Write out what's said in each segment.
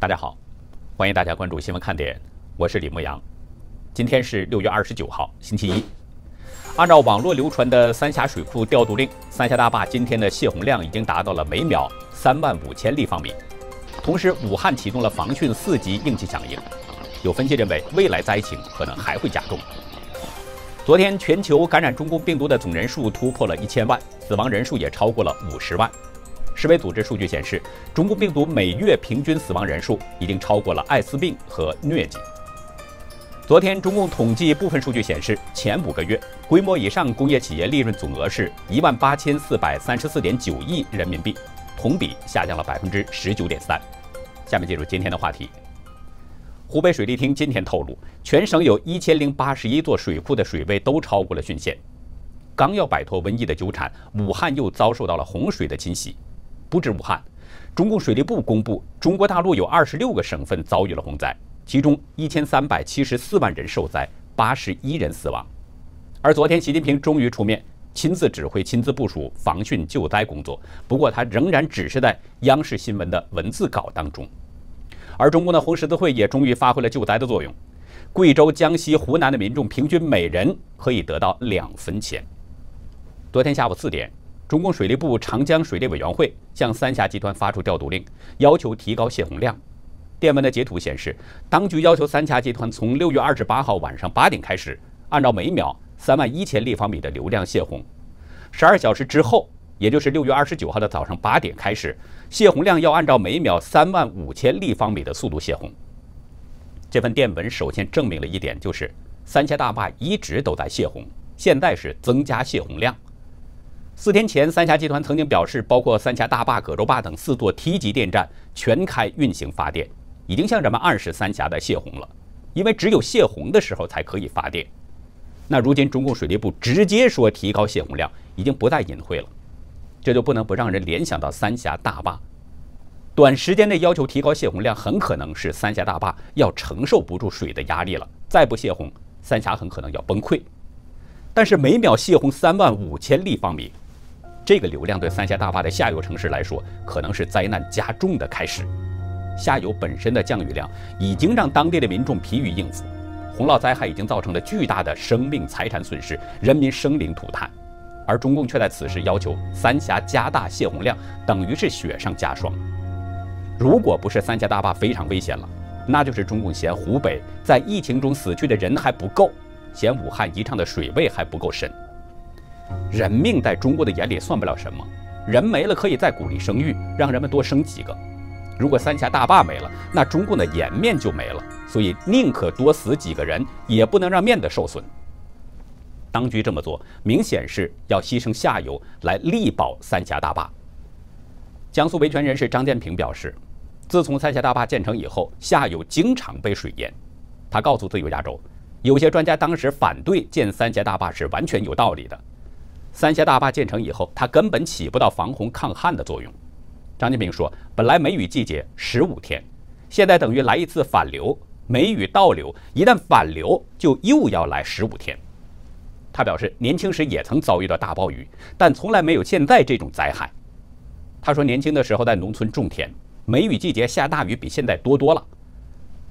大家好，欢迎大家关注新闻看点，我是李牧阳。今天是六月二十九号，星期一。按照网络流传的三峡水库调度令，三峡大坝今天的泄洪量已经达到了每秒三万五千立方米。同时，武汉启动了防汛四级应急响应。有分析认为，未来灾情可能还会加重。昨天，全球感染中共病毒的总人数突破了一千万，死亡人数也超过了五十万。世卫组织数据显示，中共病毒每月平均死亡人数已经超过了艾滋病和疟疾。昨天，中共统计部分数据显示，前五个月规模以上工业企业利润总额是一万八千四百三十四点九亿人民币，同比下降了百分之十九点三。下面进入今天的话题。湖北水利厅今天透露，全省有一千零八十一座水库的水位都超过了汛线。刚要摆脱瘟疫的纠缠，武汉又遭受到了洪水的侵袭。不止武汉，中共水利部公布，中国大陆有二十六个省份遭遇了洪灾，其中一千三百七十四万人受灾，八十一人死亡。而昨天，习近平终于出面亲自指挥、亲自部署防汛救灾工作。不过，他仍然只是在央视新闻的文字稿当中。而中共的红十字会也终于发挥了救灾的作用，贵州、江西、湖南的民众平均每人可以得到两分钱。昨天下午四点。中共水利部长江水利委员会向三峡集团发出调度令，要求提高泄洪量。电文的截图显示，当局要求三峡集团从六月二十八号晚上八点开始，按照每秒三万一千立方米的流量泄洪。十二小时之后，也就是六月二十九号的早上八点开始，泄洪量要按照每秒三万五千立方米的速度泄洪。这份电文首先证明了一点，就是三峡大坝一直都在泄洪，现在是增加泄洪量。四天前，三峡集团曾经表示，包括三峡大坝、葛洲坝等四座梯级电站全开运行发电，已经向人们暗示三峡的泄洪了。因为只有泄洪的时候才可以发电。那如今中共水利部直接说提高泄洪量，已经不再隐晦了，这就不能不让人联想到三峡大坝。短时间内要求提高泄洪量，很可能是三峡大坝要承受不住水的压力了，再不泄洪，三峡很可能要崩溃。但是每秒泄洪三万五千立方米。这个流量对三峡大坝的下游城市来说，可能是灾难加重的开始。下游本身的降雨量已经让当地的民众疲于应付，洪涝灾害已经造成了巨大的生命财产损失，人民生灵涂炭。而中共却在此时要求三峡加大泄洪量，等于是雪上加霜。如果不是三峡大坝非常危险了，那就是中共嫌湖北在疫情中死去的人还不够，嫌武汉宜昌的水位还不够深。人命在中国的眼里算不了什么，人没了可以再鼓励生育，让人们多生几个。如果三峡大坝没了，那中共的颜面就没了。所以宁可多死几个人，也不能让面子受损。当局这么做，明显是要牺牲下游来力保三峡大坝。江苏维权人士张建平表示，自从三峡大坝建成以后，下游经常被水淹。他告诉自由亚洲，有些专家当时反对建三峡大坝是完全有道理的。三峡大坝建成以后，它根本起不到防洪抗旱的作用。张建平说：“本来梅雨季节十五天，现在等于来一次反流，梅雨倒流，一旦反流，就又要来十五天。”他表示，年轻时也曾遭遇到大暴雨，但从来没有现在这种灾害。他说：“年轻的时候在农村种田，梅雨季节下大雨比现在多多了。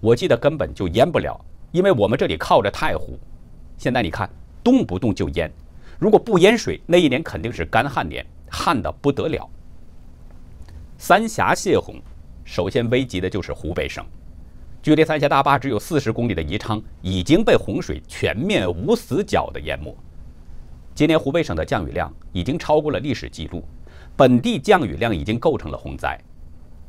我记得根本就淹不了，因为我们这里靠着太湖。现在你看，动不动就淹。”如果不淹水，那一年肯定是干旱年，旱的不得了。三峡泄洪，首先危及的就是湖北省。距离三峡大坝只有四十公里的宜昌，已经被洪水全面无死角的淹没。今年湖北省的降雨量已经超过了历史记录，本地降雨量已经构成了洪灾。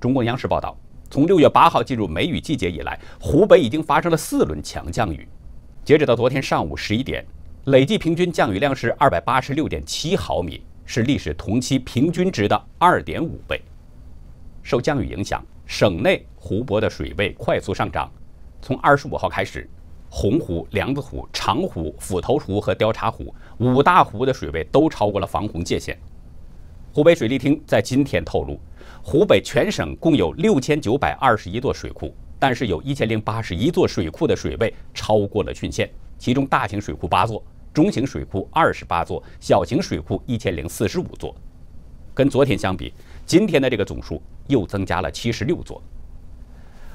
中国央视报道，从六月八号进入梅雨季节以来，湖北已经发生了四轮强降雨。截止到昨天上午十一点。累计平均降雨量是二百八十六点七毫米，是历史同期平均值的二点五倍。受降雨影响，省内湖泊的水位快速上涨。从二十五号开始，洪湖、梁子湖、长湖、斧头湖和雕叉湖五大湖的水位都超过了防洪界限。湖北水利厅在今天透露，湖北全省共有六千九百二十一座水库，但是有一千零八十一座水库的水位超过了汛限，其中大型水库八座。中型水库二十八座，小型水库一千零四十五座，跟昨天相比，今天的这个总数又增加了七十六座。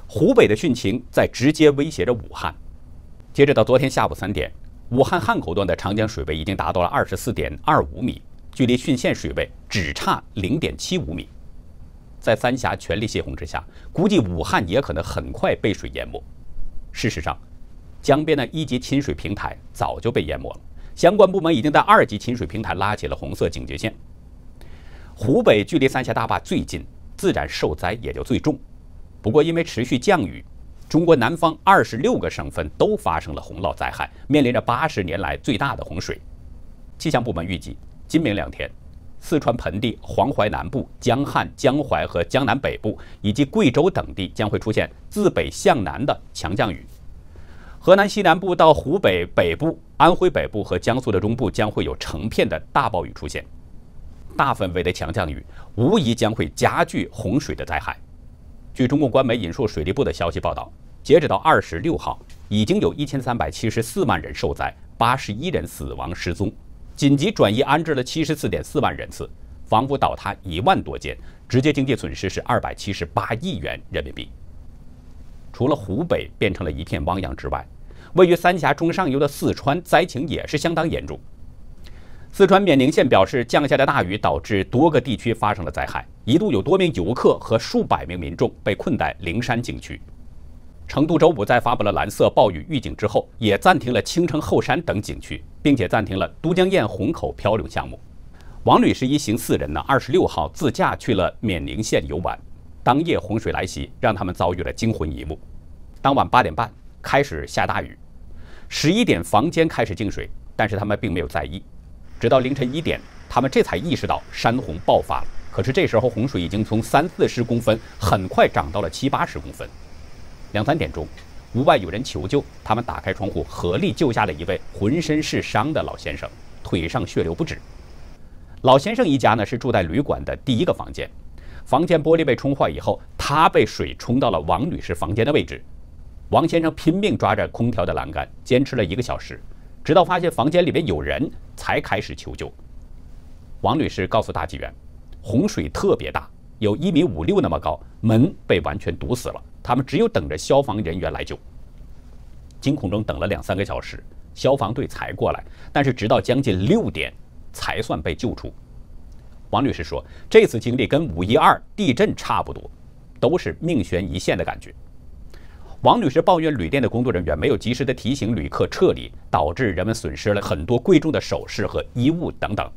湖北的汛情在直接威胁着武汉。截止到昨天下午三点，武汉汉口段的长江水位已经达到了二十四点二五米，距离汛限水位只差零点七五米。在三峡全力泄洪之下，估计武汉也可能很快被水淹没。事实上，江边的一级亲水平台早就被淹没了，相关部门已经在二级亲水平台拉起了红色警戒线。湖北距离三峡大坝最近，自然受灾也就最重。不过，因为持续降雨，中国南方二十六个省份都发生了洪涝灾害，面临着八十年来最大的洪水。气象部门预计，今明两天，四川盆地、黄淮南部、江汉、江淮和江南北部以及贵州等地将会出现自北向南的强降雨。河南西南部到湖北北部、安徽北部和江苏的中部将会有成片的大暴雨出现，大范围的强降雨无疑将会加剧洪水的灾害。据中共官媒引述水利部的消息报道，截止到二十六号，已经有一千三百七十四万人受灾，八十一人死亡失踪，紧急转移安置了七十四点四万人次，房屋倒塌一万多间，直接经济损失是二百七十八亿元人民币。除了湖北变成了一片汪洋之外，位于三峡中上游的四川灾情也是相当严重。四川冕宁县表示，降下的大雨导致多个地区发生了灾害，一度有多名游客和数百名民众被困在灵山景区。成都周五在发布了蓝色暴雨预警之后，也暂停了青城后山等景区，并且暂停了都江堰虹口漂流项目。王女士一行四人呢，二十六号自驾去了冕宁县游玩。当夜洪水来袭，让他们遭遇了惊魂一幕。当晚八点半开始下大雨，十一点房间开始进水，但是他们并没有在意。直到凌晨一点，他们这才意识到山洪爆发了。可是这时候洪水已经从三四十公分很快涨到了七八十公分。两三点钟，屋外有人求救，他们打开窗户，合力救下了一位浑身是伤的老先生，腿上血流不止。老先生一家呢是住在旅馆的第一个房间。房间玻璃被冲坏以后，他被水冲到了王女士房间的位置。王先生拼命抓着空调的栏杆，坚持了一个小时，直到发现房间里面有人才开始求救。王女士告诉大纪元，洪水特别大，有一米五六那么高，门被完全堵死了，他们只有等着消防人员来救。惊恐中等了两三个小时，消防队才过来，但是直到将近六点才算被救出。王女士说：“这次经历跟五一二地震差不多，都是命悬一线的感觉。”王女士抱怨旅店的工作人员没有及时的提醒旅客撤离，导致人们损失了很多贵重的首饰和衣物等等。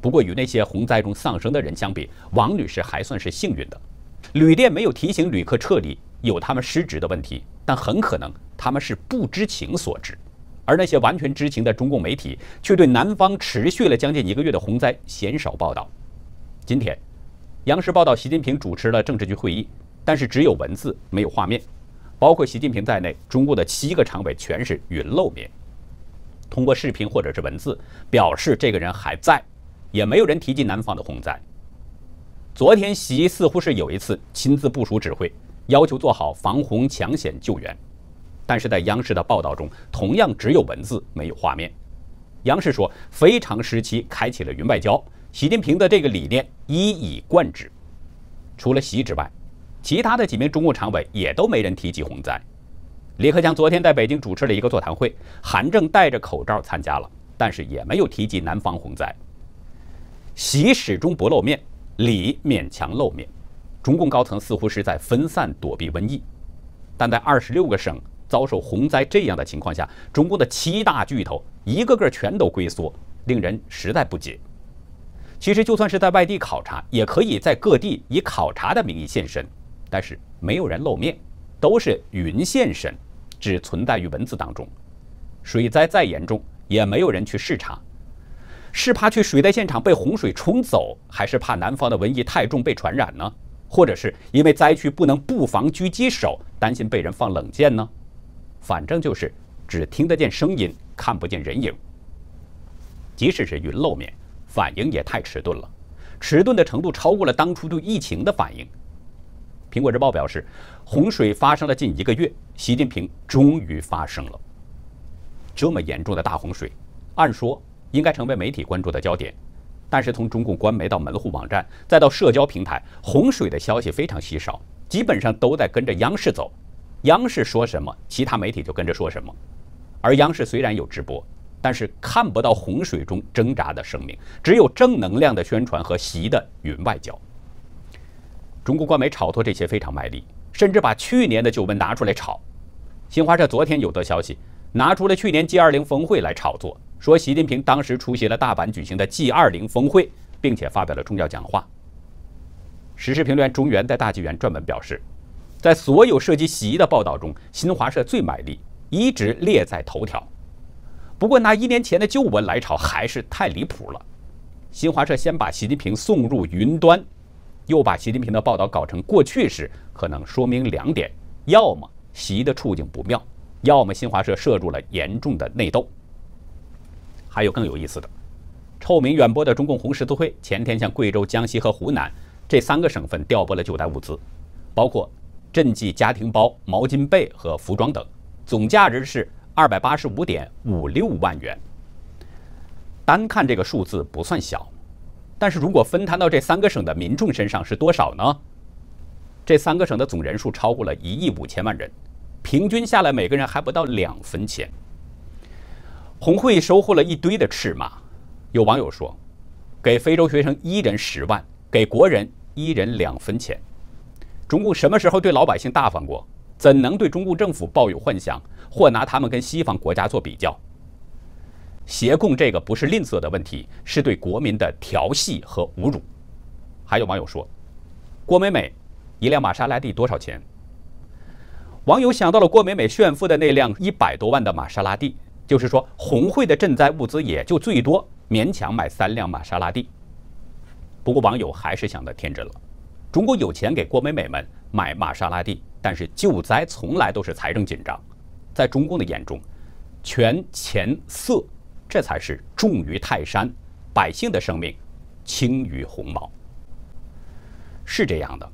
不过，与那些洪灾中丧生的人相比，王女士还算是幸运的。旅店没有提醒旅客撤离，有他们失职的问题，但很可能他们是不知情所致。而那些完全知情的中共媒体，却对南方持续了将近一个月的洪灾鲜少报道。今天，央视报道习近平主持了政治局会议，但是只有文字没有画面，包括习近平在内，中共的七个常委全是云露面。通过视频或者是文字表示这个人还在，也没有人提及南方的洪灾。昨天，习似乎是有一次亲自部署指挥，要求做好防洪抢险救援。但是在央视的报道中，同样只有文字没有画面。央视说，非常时期开启了云外交，习近平的这个理念一以贯之。除了习之外，其他的几名中共常委也都没人提及洪灾。李克强昨天在北京主持了一个座谈会，韩正戴着口罩参加了，但是也没有提及南方洪灾。习始终不露面，李勉强露面。中共高层似乎是在分散躲避瘟疫，但在二十六个省。遭受洪灾这样的情况下，中共的七大巨头一个个全都龟缩，令人实在不解。其实，就算是在外地考察，也可以在各地以考察的名义现身，但是没有人露面，都是云现身，只存在于文字当中。水灾再严重，也没有人去视察，是怕去水灾现场被洪水冲走，还是怕南方的瘟疫太重被传染呢？或者是因为灾区不能布防狙击手，担心被人放冷箭呢？反正就是只听得见声音，看不见人影。即使是云露面，反应也太迟钝了，迟钝的程度超过了当初对疫情的反应。苹果日报表示，洪水发生了近一个月，习近平终于发声了。这么严重的大洪水，按说应该成为媒体关注的焦点，但是从中共官媒到门户网站，再到社交平台，洪水的消息非常稀少。基本上都在跟着央视走，央视说什么，其他媒体就跟着说什么。而央视虽然有直播，但是看不到洪水中挣扎的生命，只有正能量的宣传和习的云外交。中国官媒炒作这些非常卖力，甚至把去年的旧闻拿出来炒。新华社昨天有则消息，拿出了去年 G20 峰会来炒作，说习近平当时出席了大阪举行的 G20 峰会，并且发表了重要讲话。时事评论员中原在大纪元撰文表示，在所有涉及习的报道中，新华社最卖力，一直列在头条。不过拿一年前的旧闻来炒还是太离谱了。新华社先把习近平送入云端。又把习近平的报道搞成过去式，可能说明两点：要么习的处境不妙，要么新华社涉入了严重的内斗。还有更有意思的，臭名远播的中共红十字会前天向贵州、江西和湖南这三个省份调拨了救灾物资，包括赈济家庭包、毛巾被和服装等，总价值是二百八十五点五六万元。单看这个数字不算小。但是如果分摊到这三个省的民众身上是多少呢？这三个省的总人数超过了一亿五千万人，平均下来每个人还不到两分钱。红会收获了一堆的斥骂，有网友说：“给非洲学生一人十万，给国人一人两分钱。”中共什么时候对老百姓大方过？怎能对中共政府抱有幻想，或拿他们跟西方国家做比较？协共这个不是吝啬的问题，是对国民的调戏和侮辱。还有网友说，郭美美一辆玛莎拉蒂多少钱？网友想到了郭美美炫富的那辆一百多万的玛莎拉蒂，就是说红会的赈灾物资也就最多勉强买三辆玛莎拉蒂。不过网友还是想的天真了，中国有钱给郭美美们买玛莎拉蒂，但是救灾从来都是财政紧张，在中共的眼中，权钱色。这才是重于泰山，百姓的生命轻于鸿毛。是这样的，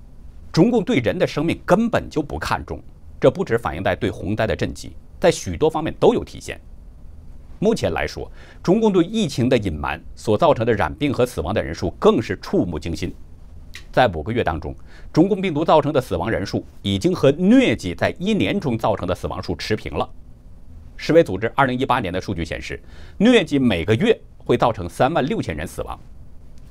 中共对人的生命根本就不看重，这不只反映在对洪灾的赈济，在许多方面都有体现。目前来说，中共对疫情的隐瞒所造成的染病和死亡的人数更是触目惊心。在五个月当中，中共病毒造成的死亡人数已经和疟疾在一年中造成的死亡数持平了。世卫组织二零一八年的数据显示，疟疾每个月会造成三万六千人死亡，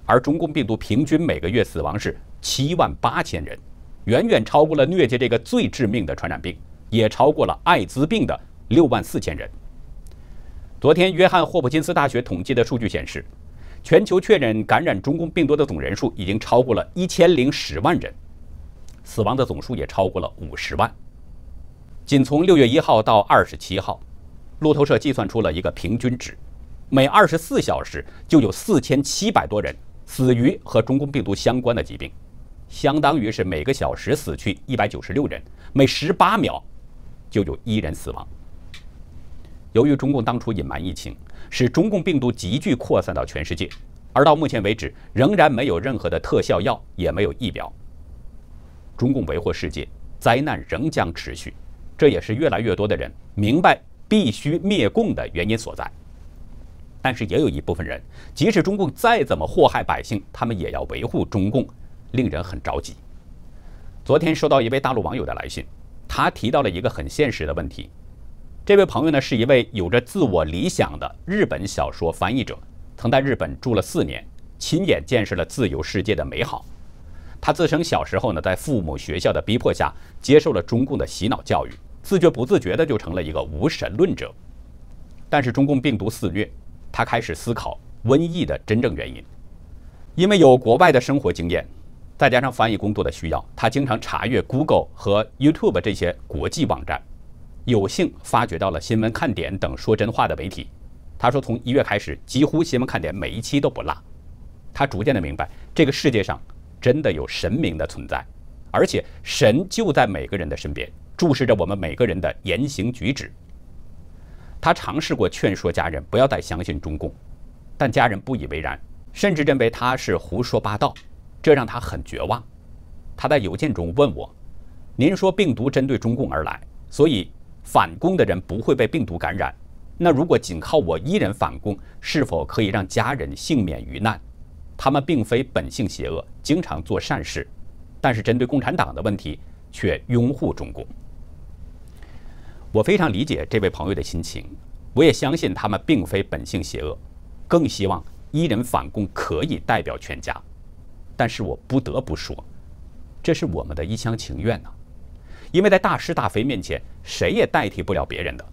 而中共病毒平均每个月死亡是七万八千人，远远超过了疟疾这个最致命的传染病，也超过了艾滋病的六万四千人。昨天，约翰霍普金斯大学统计的数据显示，全球确诊感染中共病毒的总人数已经超过了一千零十万人，死亡的总数也超过了五十万。仅从六月一号到二十七号。路透社计算出了一个平均值，每二十四小时就有四千七百多人死于和中共病毒相关的疾病，相当于是每个小时死去一百九十六人，每十八秒就有一人死亡。由于中共当初隐瞒疫情，使中共病毒急剧扩散到全世界，而到目前为止仍然没有任何的特效药，也没有疫苗。中共为祸世界，灾难仍将持续，这也是越来越多的人明白。必须灭共的原因所在，但是也有一部分人，即使中共再怎么祸害百姓，他们也要维护中共，令人很着急。昨天收到一位大陆网友的来信，他提到了一个很现实的问题。这位朋友呢，是一位有着自我理想的日本小说翻译者，曾在日本住了四年，亲眼见识了自由世界的美好。他自称小时候呢，在父母、学校的逼迫下，接受了中共的洗脑教育。自觉不自觉的就成了一个无神论者，但是中共病毒肆虐，他开始思考瘟疫的真正原因。因为有国外的生活经验，再加上翻译工作的需要，他经常查阅 Google 和 YouTube 这些国际网站，有幸发掘到了新闻看点等说真话的媒体。他说，从一月开始，几乎新闻看点每一期都不落。他逐渐的明白，这个世界上真的有神明的存在，而且神就在每个人的身边。注视着我们每个人的言行举止。他尝试过劝说家人不要再相信中共，但家人不以为然，甚至认为他是胡说八道，这让他很绝望。他在邮件中问我：“您说病毒针对中共而来，所以反攻的人不会被病毒感染。那如果仅靠我一人反攻，是否可以让家人幸免于难？他们并非本性邪恶，经常做善事，但是针对共产党的问题。”却拥护中共。我非常理解这位朋友的心情，我也相信他们并非本性邪恶，更希望一人反共可以代表全家。但是我不得不说，这是我们的一厢情愿呐，因为在大是大非面前，谁也代替不了别人的。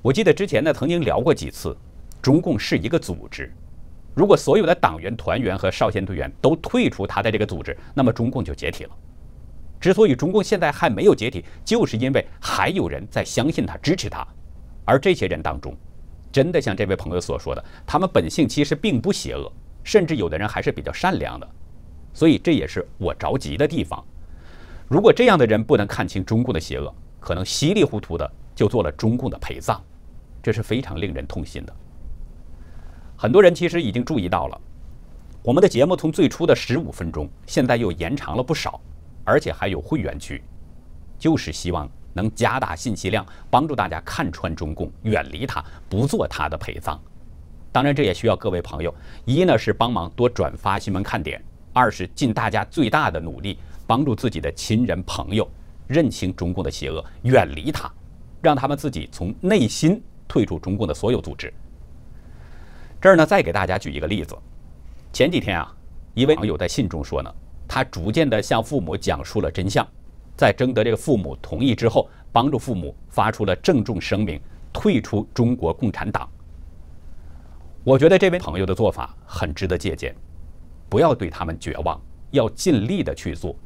我记得之前呢曾经聊过几次，中共是一个组织，如果所有的党员、团员和少先队员都退出他的这个组织，那么中共就解体了。之所以中共现在还没有解体，就是因为还有人在相信他、支持他，而这些人当中，真的像这位朋友所说的，他们本性其实并不邪恶，甚至有的人还是比较善良的。所以这也是我着急的地方。如果这样的人不能看清中共的邪恶，可能稀里糊涂的就做了中共的陪葬，这是非常令人痛心的。很多人其实已经注意到了，我们的节目从最初的十五分钟，现在又延长了不少。而且还有会员区，就是希望能加大信息量，帮助大家看穿中共，远离他，不做他的陪葬。当然，这也需要各位朋友：一呢是帮忙多转发新闻看点；二是尽大家最大的努力，帮助自己的亲人朋友认清中共的邪恶，远离他，让他们自己从内心退出中共的所有组织。这儿呢，再给大家举一个例子：前几天啊，一位网友在信中说呢。他逐渐地向父母讲述了真相，在征得这个父母同意之后，帮助父母发出了郑重声明，退出中国共产党。我觉得这位朋友的做法很值得借鉴，不要对他们绝望，要尽力的去做，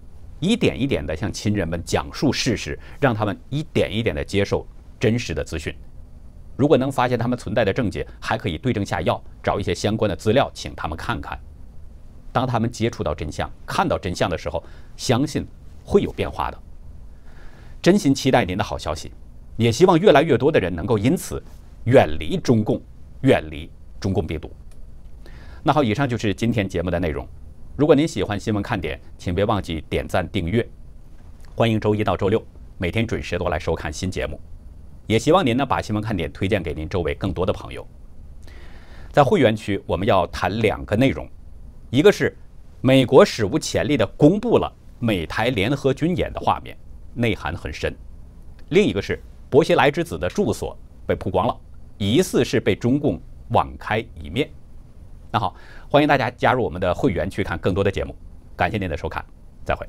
一点一点地向亲人们讲述事实，让他们一点一点地接受真实的资讯。如果能发现他们存在的症结，还可以对症下药，找一些相关的资料，请他们看看。当他们接触到真相、看到真相的时候，相信会有变化的。真心期待您的好消息，也希望越来越多的人能够因此远离中共，远离中共病毒。那好，以上就是今天节目的内容。如果您喜欢新闻看点，请别忘记点赞订阅。欢迎周一到周六每天准时都来收看新节目。也希望您呢把新闻看点推荐给您周围更多的朋友。在会员区，我们要谈两个内容。一个是美国史无前例的公布了美台联合军演的画面，内涵很深；另一个是薄熙来之子的住所被曝光了，疑似是被中共网开一面。那好，欢迎大家加入我们的会员去看更多的节目，感谢您的收看，再会。